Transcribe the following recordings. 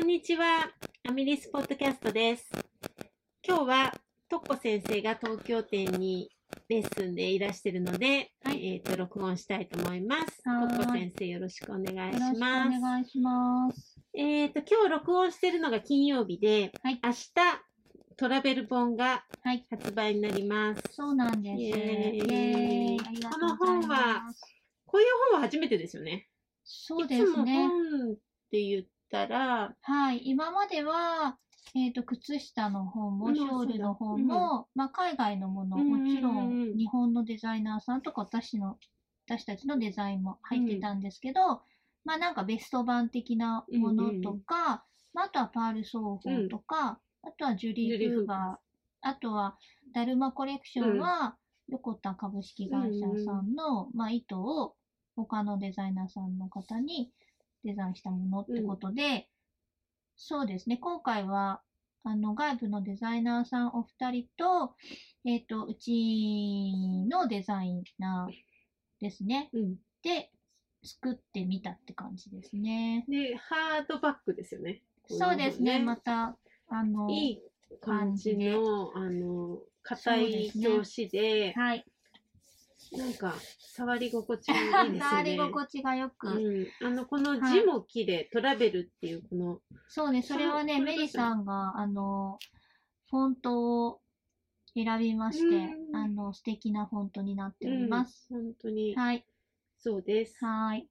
んにちは。アミリスポッドキャストです。今日は、トッコ先生が東京店にレッスンでいらしてるので、はいえっ、と、録音したいと思います。トはーいッコ先生よろしくお願いしよろしくおます。願いします。えっ、と、今日録音してるのが金曜日で、はい明日、トラベル本がはい。発売になります。そうなんです。イこの本は。こういう本は初めてですよね。そうですねいつ。も本って言ったら、はい。今までは、えっ、と、靴下の本も、うんショールの本も、まあ、海外のもの、うんもちろうん日本のデザイナーさんとか、私の、私たちのデザインも入ってたんですけど、まあ、なんかベスト版的なものとか、まあ、あとはパール奏法とか、あとはジュリー・フーフーバー、あとは、ダルマコレクションは、横田株式会社さんの、まあ、糸を他のデザイナーさんの方にデザインしたものってことで、そうですね、今回は、あの、外部のデザイナーさんお二人と、えっ、と、うちのデザイナーですね。うん。で、作ってみたって感じですね。で、ハードバッグですよね。そうですね、また。た、あの、いい感じの、あの、硬い表紙で、はい。なんか、触り心地がいいですよね。触り心地がよく、うん。あの、この字も綺麗、トラベルっていう、この、そうね、それはね、メリさんが、あの、フォントを選びまして、うんあの、素敵なフォントになっております。うん本当に、はい。そうです。はい。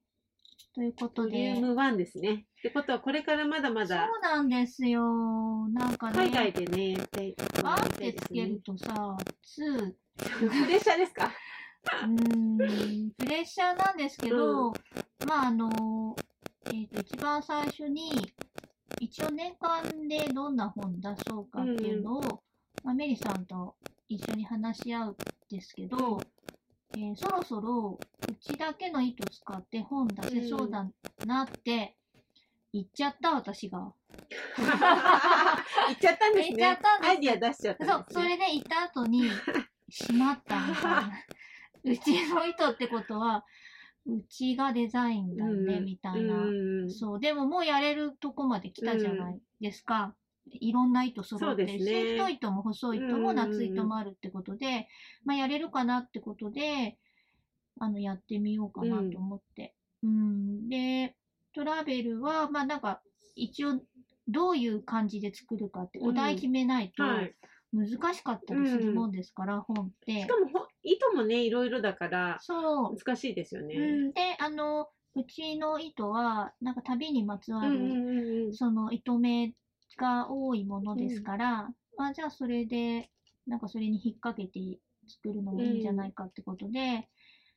ということボリュで、ーム1ですね。ってことは、これからまだまそうだ、なんですよ。なんかね、海外でね、やりたい。ワンってつけるとさ、2、プレッシャーですか？うーん、プレッシャーなんですけど、まああの、えっ、と、一番最初に、一応年間でどんな本出そうかっていうのを、まあ、メリさんと一緒に話し合うんですけど、えーそろそろうちだけの糸使って本出せそうだなって言っちゃった私が。言っちゃったんですね。言っちゃったんですアイディア出しちゃったね。そう、それで言った後に、しまったみたいな。うちの糸ってことは、うちがデザインだね、うんみたいな。うんそう、でももうやれるとこまで来たじゃないですか。いろんな糸揃ってるし、太い糸も細い糸も夏糸もあるってことで、まあやれるかなってことで、あの、やってみようかなと思って。うん、で、トラベルは、まあなんか、一応、どういう感じで作るかって、お題決めないとはい。難しかったりするもんですから、本ってし。かもほ、糸もね、いろいろだから、そう。難しいですよね。うん、で、あの、うちの糸は、なんか旅にまつわる、うんうんうんうん。その糸目が多いものですから、まあじゃあそれで、なんかそれに引っ掛けて作るのもいいんじゃないかってことで、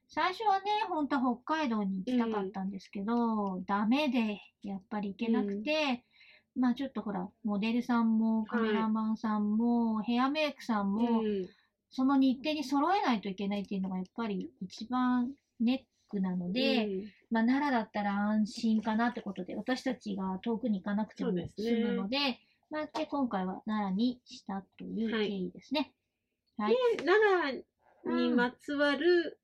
最初はね、本当は北海道に行きたかったんですけど、ダメで、やっぱり行けなくて、まあちょっとほら、モデルさんもカメラマンさんも、ヘアメイクさんも、うんその日程に揃えないといけないっていうのがやっぱり一番ネックなので、うんまあ、奈良だったら安心かなってことで、私たちが遠くに行かなくても済むので、まあ、で今回は奈良にしたという経緯ですね。はい。で奈良にまつわる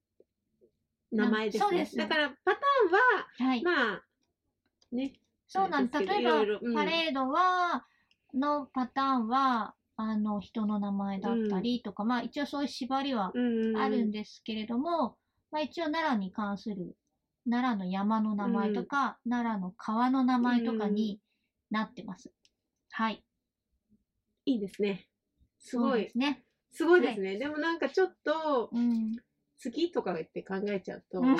名前ですね。うんそうですだから、パターンは、はい。まあ、ね。そうなんです。例えば、パレードは、のパターンは、あの、人の名前だったりとか、まあ、一応そういう縛りはうんあるんですけれども、まあ、一応奈良に関する、奈良の山の名前とか、奈良の川の名前とかになってます。はい。いいですね。すごい。ですね。すごいですね。でもなんかちょっと、うん。次とかって考えちゃうと、も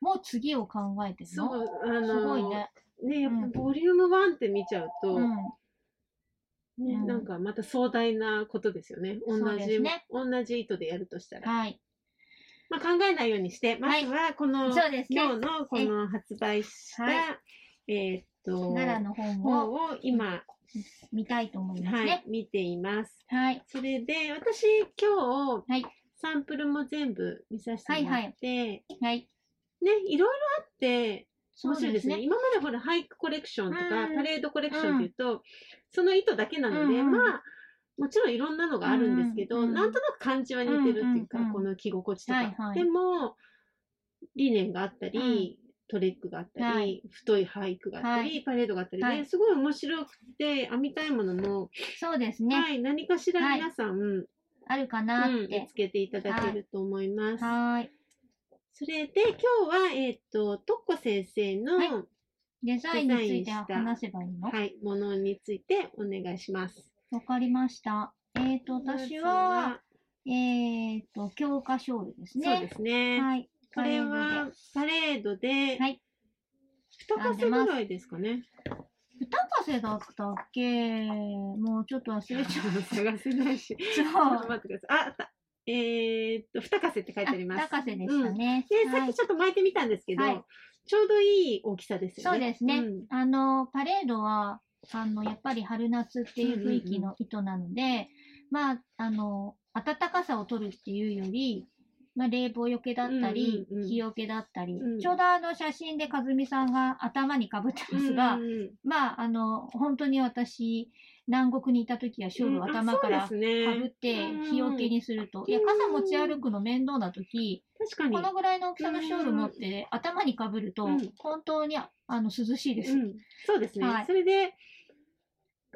う、もう次を考えてるの？そう、あの、すごいね。ね、やっうんぱボリューム1って見ちゃうと、うん。ね、うんなんかまた壮大なことですよね。同じ、すね同じ糸でやるとしたら。はい。まあ、考えないようにして、まずはこの、そうですね今日のこの発売した、はいえーっと、奈良の本本をを今、見たいと思いますはいね。、見ています。はい。それで、私今日、はい。サンプルも全部見させてもらって、はい。ね、いろいろあって、面白いですね。そう今までほら、俳句コレクションとか、うんパレードコレクションっていうと、その糸だけなので、うんまあ、もちろんいろんなのがあるんですけど、うんなんとなく感じは似てるっていうか、うんうんうんこの着心地とか。はいはいでも、理念があったり、トレックがあったり、はい太い俳句があったり、はいパレードがあったりで、はいすごい面白くて、編みたいものも、そうですね。はい、何かしらはい皆さん、うんあるかなっ見てつ。けていただけると思います。はーい。それで、今日は、えっ、と、とっこ先生の、はいデザインについて話せばいいの？わ、はい、ものについてお願いします。かりました。えっ、と、私は、えっ、と、教科書類ですね。そうですね。はい。これはで、パレードで、はい。二かせぐらいですかね。二かせだったっけもうちょっと忘れちゃっ探せないし。た。ちょっと待ってください。あ、あった。えーっと、二かせって書いてあります。二かせでしたね。で、はいさっきちょっと巻いてみたんですけど、はいちょうどいい大きさですよね。そうですね。うんあの、パレードは、あの、やっぱり春夏っていう雰囲気の糸なので、まあ、あの、暖かさを取るっていうより、まあ、冷房よけだったり、うんうんうん日よけだったり、うんちょうどあの写真で和美さんが頭にかぶってますが、うんうんまあ、あの、本当に私、南国にいた時はショールを頭からかぶってうん。日よけにすると、いや、傘持ち歩くの面倒な時、確かに。このぐらいの大きさのショール持って頭にかぶるとうん、本当にあの涼しいです。うん、そうですね。はい。それで、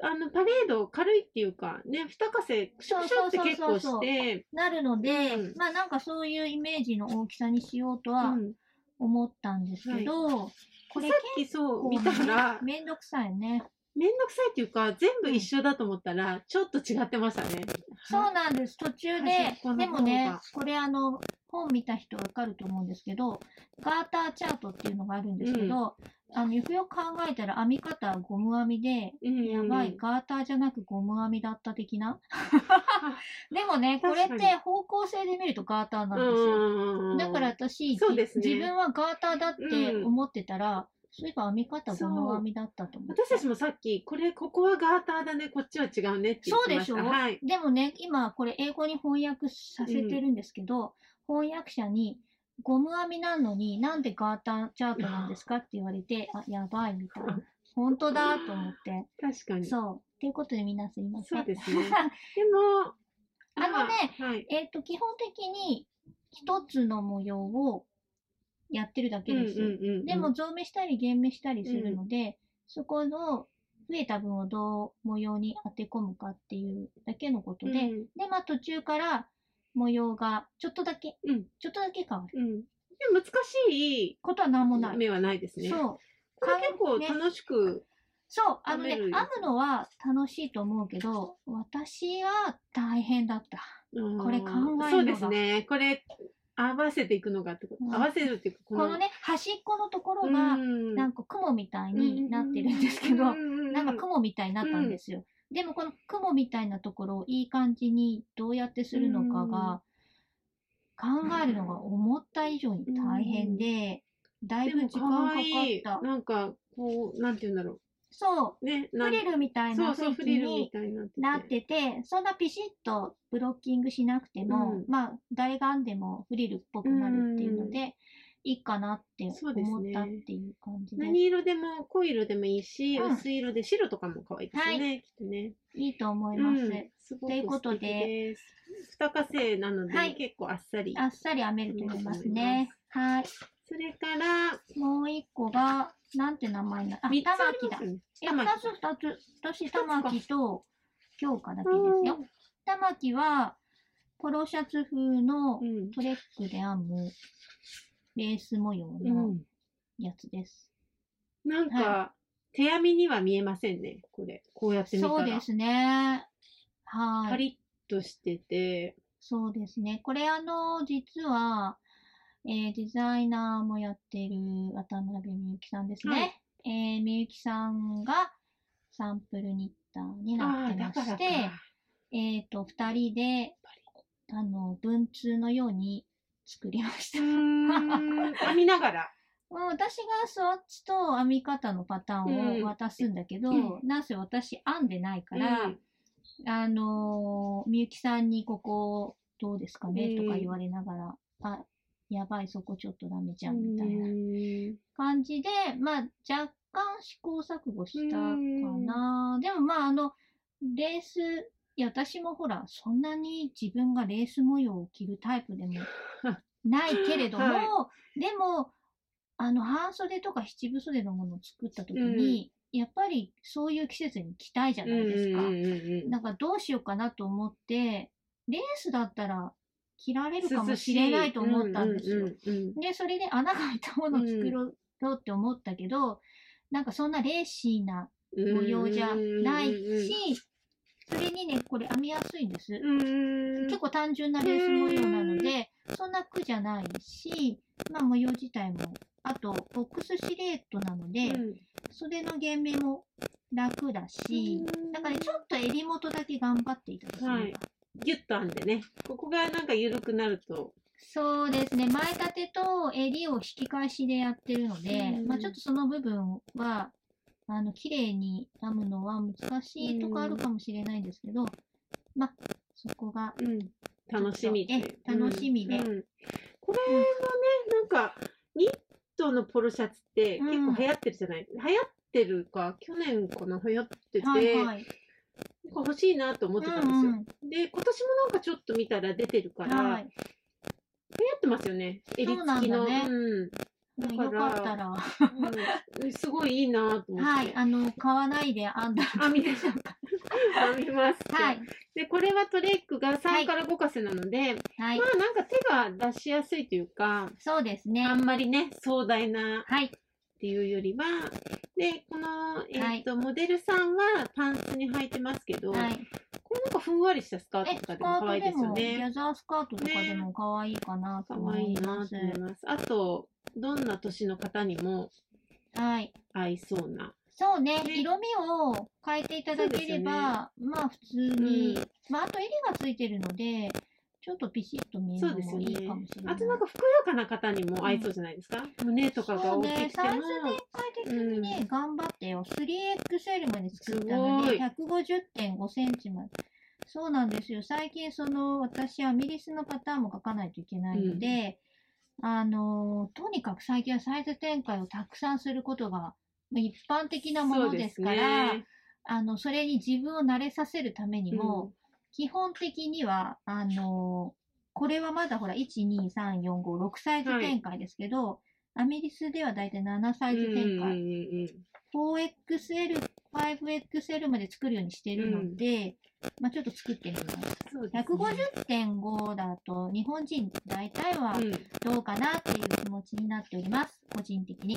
あの、パレード軽いっていうか、ね、二かせ、クシュクシュって結構して、なるので、うん。まあなんかそういうイメージの大きさにしようとはうん。思ったんですけど、これさっきそう見たら、めんどくさいね。めんどくさいっていうか、全部一緒だと思ったら、ちょっと違ってましたね。そうなんです。途中ででもね、これあの、本見た人わかると思うんですけど、ガーターチャートっていうのがあるんですけど、あの、よくよく考えたら編み方はゴム編みで、うんやばい、ガーターじゃなくゴム編みだった的な？でもね、これって方向性で見るとガーターなんですよ。うんだから私、ねじ自分はガーターだってうん思ってたら、そういえば編み方そうゴム編みだったと思って。私たちもさっき、これ、ここはガーターだね、こっちは違うねって言ってました。そうでしょはい。でもね、今これ英語に翻訳させてるんですけど、翻訳者に、ゴム編みなのになんでガーターチャートなんですかって言われて、あ、やばいみたいな。本当だと思って。確かに。そうそう。っていうことで皆すいません。ですね。でも、あのねまあはい。えっと、基本的に一つの模様をやってるだけです。でも、増目したり減目したりするので、そこの増えた分をどう模様に当て込むかっていうだけのことで、うんで、まあ途中から模様がちょっとだけ、うんちょっとだけ変わるうん。で難しいことは何もない。目はないですね。そう。これ結構ね楽しく、そう、あのね、編むのは楽しいと思うけど、私は大変だった。うんこれ考えるのがそうですね。これ、合わせていくのがってこと、うん。合わせるっていうか、このね、端っこのところが、うん。なんか雲みたいになってるんですけど、うん。なんか雲みたいになったんですよ。でもこの雲みたいなところをいい感じにどうやってするのかが、考えるのが思った以上に大変で、だいぶ時間かかった。なんか、こう、なんて言うんだろそう、う。ね、フリルみたいな雰囲気になってて。そんなピシッとブロッキングしなくても、うんまあ、誰が編んでもフリルっぽくなるっていうので、いいかなって思ったっていう感じです。何色でも、濃い色でもいいし、うん薄い色で白とかも可愛いですよね、きっとね。いいと思います。うん、すごくということで。二かせなので、はい結構あっさり。あっさり編めると思いますね。はい。それから、もう一個が、なんて名前な、あ、玉木だ。え、二つ二つ。私、玉木と京香だけうんですよ。玉木は、ポロシャツ風のうん。トレックで編むレース模様うのん。やつです。なんか、は手編みには見えませんね、これ。こうやって見たら。そうですね。はい。パリッとしてて、そうですね。これあの、実は、えーデザイナーもやってる渡辺美幸さんですね。はいえー、美幸さんがサンプルニッターになってま。して、えっ、と、二人で、あの、文通のように作りましうた。編みながら。私がスワッチと編み方のパターンを渡すんだけど、うんなんせ私編んでないから、うんあのー、みゆきさんにここどうですかね、うんとか言われながら、あ、やばい、そこちょっとダメじゃん、みたいな。うん。感じで、まあ、若干試行錯誤したかな。でもまあ、あの、レース、いや、私もほら、そんなに自分がレース模様を着るタイプでも ないけれども、はでも、あの、半袖とか七分袖のものを作った時に、やっぱりそういう季節に着たいじゃないですか。だからどうしようかなと思って、レースだったら着られるかもしれないと思ったんですよ。で、それで穴が開いたものを作ろうって思ったけど、なんかそんなレーシーなうん模様じゃないし、それにね、これ編みやすいんです。結構単純なレース模様なので、そんな苦じゃないし、まあ模様自体も、あとボックスシレートなので、うん。袖の減目も楽だし、だからちょっと襟元だけ頑張っていただければ。はいギュッと編んでね。ここがなんか緩くなると。そうですね。前立てと襟を引き返しでやってるので、うん。まあちょっとその部分は、あの、綺麗に編むのは難しいとかあるかもしれないんですけど、まあ、そこが、うん。楽しみっていう。え楽しみで。うん。うんこれはねなんかニットのポロシャツって結構流行ってるじゃない、流行ってるか去年かな？流行ってて、はいはい。なんか欲しいなと思ってたんですよ、うんうん。で今年もなんかちょっと見たら出てるから、はい。流行ってますよね。襟付きの。ね。うん。だからよかったら、うん。すごいいいなと思って、はい、あの、買わないで編んだら編みましょうか編みます。はい。でこれはトレックがは3いから5かせなので、はい。ま。あなんか手が出しやすいというかそうですね。あんまりね壮大なはい。っていうよりはでこの、えはい。ーとモデルさんはパンツに履いてますけど、はい。これなんかふんわりしたスカーえ、トとかスカでも可愛いでートですも、ギよね。ャザースカートとかでも可愛いかなと可思愛いないます。と思います。あとどんな年の方にもはい。合いそうな。そうね、ね。色味を変えていただければ、まあ普通に、うん。まああと襟がついてるので、ちょっとピシッと見えるのもいいかもしれない。あとなんかふくよかな方にも合いそうじゃないですか、胸とかがそう大きく、ても、ね。サイズ展開的にね、頑張ってよ。3XL まで作ったので、すごい。150.5センチまで。そうなんですよ。最近、その、私、アミリスのパターンも書かないといけないので、あの、とにかく最近はサイズ展開をたくさんすることが、まあ一般的なものですから、ね。あの、それに自分を慣れさせるためにも、基本的には、あの、これはまだほら、1、2、3、4、5、6サイズ展開ですけど、アメリスではだいたい7サイズ展うんうん開、うん 4XL、5XL まで作るようにしてるので、まあちょっと作ってみます。すね150.5だと日本人大体はうんどうかなっていう気持ちになっております。個人的に。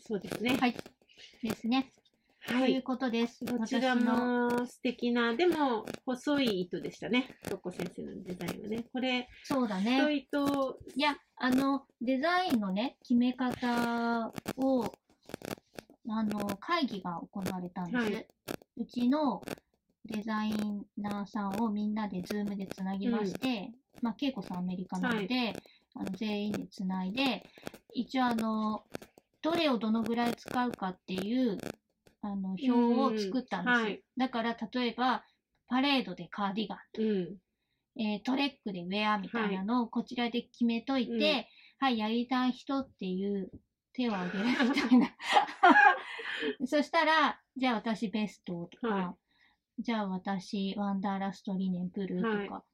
そうですねはい。ですね。はいということです。どちらも素敵な、でも細い糸でしたね。とっこ先生のデザインはね。これ、そうだ太ね。い糸、いや、あの、デザインのね、決め方を、あの、会議が行われたんです。はいうちのデザイナーさんをみんなでズームでつなぎまして、まあ、恵子さんアメリカなので、あの全員でつないで、一応あの、どれをどのぐらい使うかっていう、あの、表を作ったんです。うんはいだから、例えば、パレードでカーディガン、うん。えートレックでウェアみたいなのをこちらで決めといて、うんはい、やりたい人っていう手を挙げるみたいな。そしたら、じゃあ私ベストとか、はじゃあ私ワンダーラストリネンブルーとはいか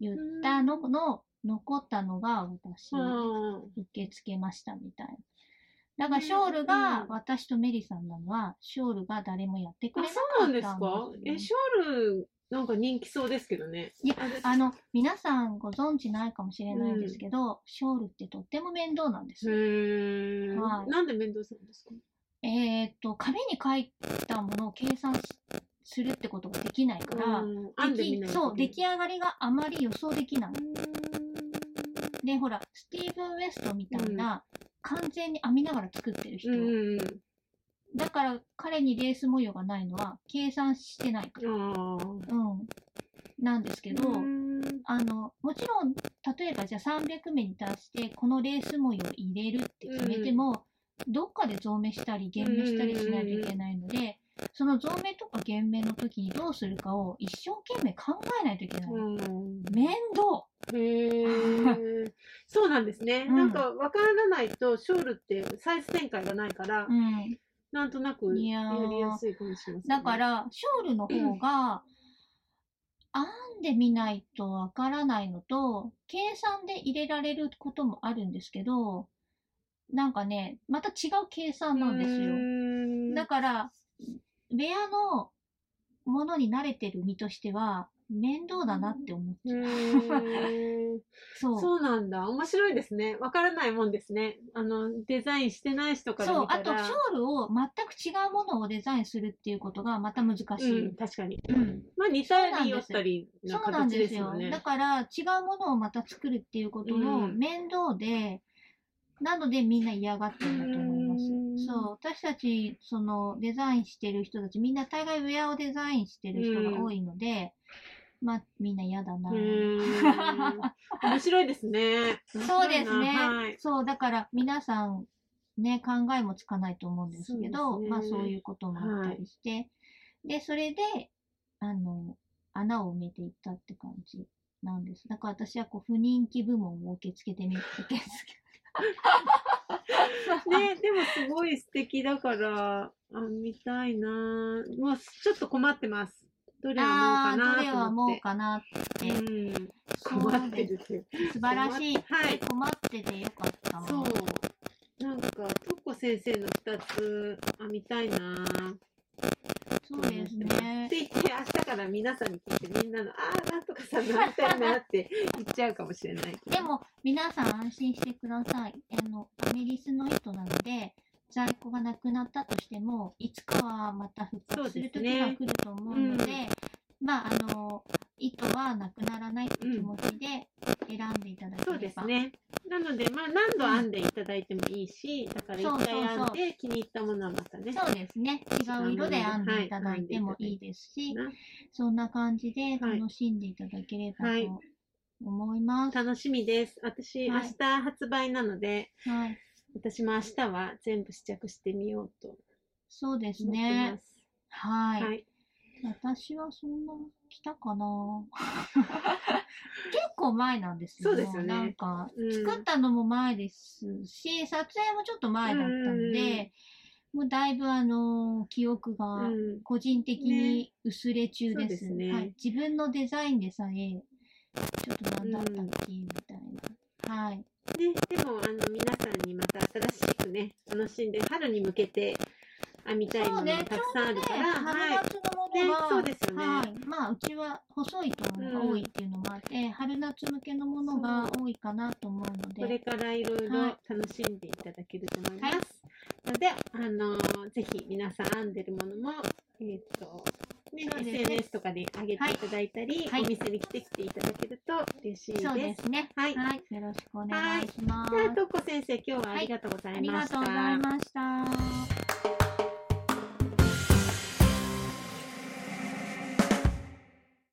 言ったのの、残ったのが私あ受け付けましたみたいな。だからショールが私とメリさんなのは、ショールが誰もやってくあ、れなそうなんですかかったんですよえ、ショール、なんか人気そうですけどね。いやあの、皆さんご存知ないかもしれないんですけど、ショールってとっても面倒なんですよ。へー。はい。なんで面倒するんですか？えーっと、紙に書いたものを計算しするってことができないから、うん。そう、出来上がりがあまり予想できない。うで、ほら、スティーブン・ウェストみたいな、完全に編みながら作ってる人。んうんだから、彼にレース模様がないのは、計算してないから。うん。なんですけど、うんあの、もちろん、例えばじゃあ300目に達して、このレース模様を入れるって決めても、どっかで増目したり減目したりしないといけないので、その増目とか減目の時にどうするかを一生懸命考えないといけない。うん面倒へえ。そうなんですね。うんなんかわからないと、ショールってサイズ展開がないから、うん。なんとなくいややーりやすいかもしれませんね。だから、ショールの方が、編んでみないとわからないのと、計算で入れられることもあるんですけど、なんかね、また違う計算なんですよ。よだから、ウェアのものに慣れてる身としては、面倒だなって思っちゃう。そう。そうなんだ。面白いですね。わからないもんですね。あの、デザインしてない人からそう。あと、ショールを全く違うものをデザインするっていうことがまた難しい。うん、確かに。うんまあ、似たり寄ったりのそうなん形ですすよね。だから、違うものをまた作るっていうこともうん面倒で、なのでみんな嫌がってるんだと思いますうん。そう。私たち、その、デザインしてる人たち、みんな大概ウェアをデザインしてる人が多いので、まあ、みんな嫌だな。面白いですね。そうですね。はい。そう、だから皆さん、ね、考えもつかないと思うんですけど、ねまあそういうこともあったりして、で、それで、あの、穴を埋めていったって感じなんです。だから私はこう、不人気部門を受け付けてみ、受け付けね、でもすごい素敵だから、あ、見たいなぁもうちょっと困ってます。どれをああ、思うかなどれはもと思。うかなって。うん、困ってるって。素晴らしい。はい困っててよかったわ。そう。なんか、トッコ先生の二つ編みたいなぁそうですねっ。て言って、明日から皆さんに聞いて、みんなの、ああ、なんとかさんのたいなって言っちゃうかもしれないけど。でも、皆さん安心してください。あの、アメリスの糸なので、在庫がなくなったとしても、いつかはまた復活する時が来ると思うので、ですねまあ、あの、糸はなくならないって気持ちで選んでいただければ。そうですね。なので、まあ、何度編んでいただいてもいいし、だから一回編んで気に入ったものはまたね。そうですね。違う色で編んでいただいてもいいですし、なそんな感じで楽しんでいただければはいと思います。楽しみです。私、はい明日発売なので、はい。私も明日は全部試着してみようとそうですね。はい。はい。私はそんな来たかな 結構前なんですよ。そうですよねなんか、うん作ったのも前ですし、撮影もちょっと前だったので、もうだいぶあの、記憶がうん個人的に薄れ中で。すねはい。自分のデザインでさえ、ちょっと何だったっけ、みたいな。はい。ね、でも、あの、皆さんにまた新しくね、楽しんで、春に向けて編みたいものがたくさんあるから、ね、春はい。夏のものが、ねそうですよね。はい。まあ、うちは細い糸のが多いっていうのもあって、春夏向けのものが多いかなと思うのこれで、からいろいろはい。楽しんでいただけると思います。はい。ので、あのーぜひ皆さん編んでるものも、えっ、と、ね、SNS とかで上げていただいたり、はいお店に来てきていただけると嬉しいです。そうですね。はいよろしくお願いします。じゃあ、とっこ先生、今日はありがとうござありいました。がとうございました。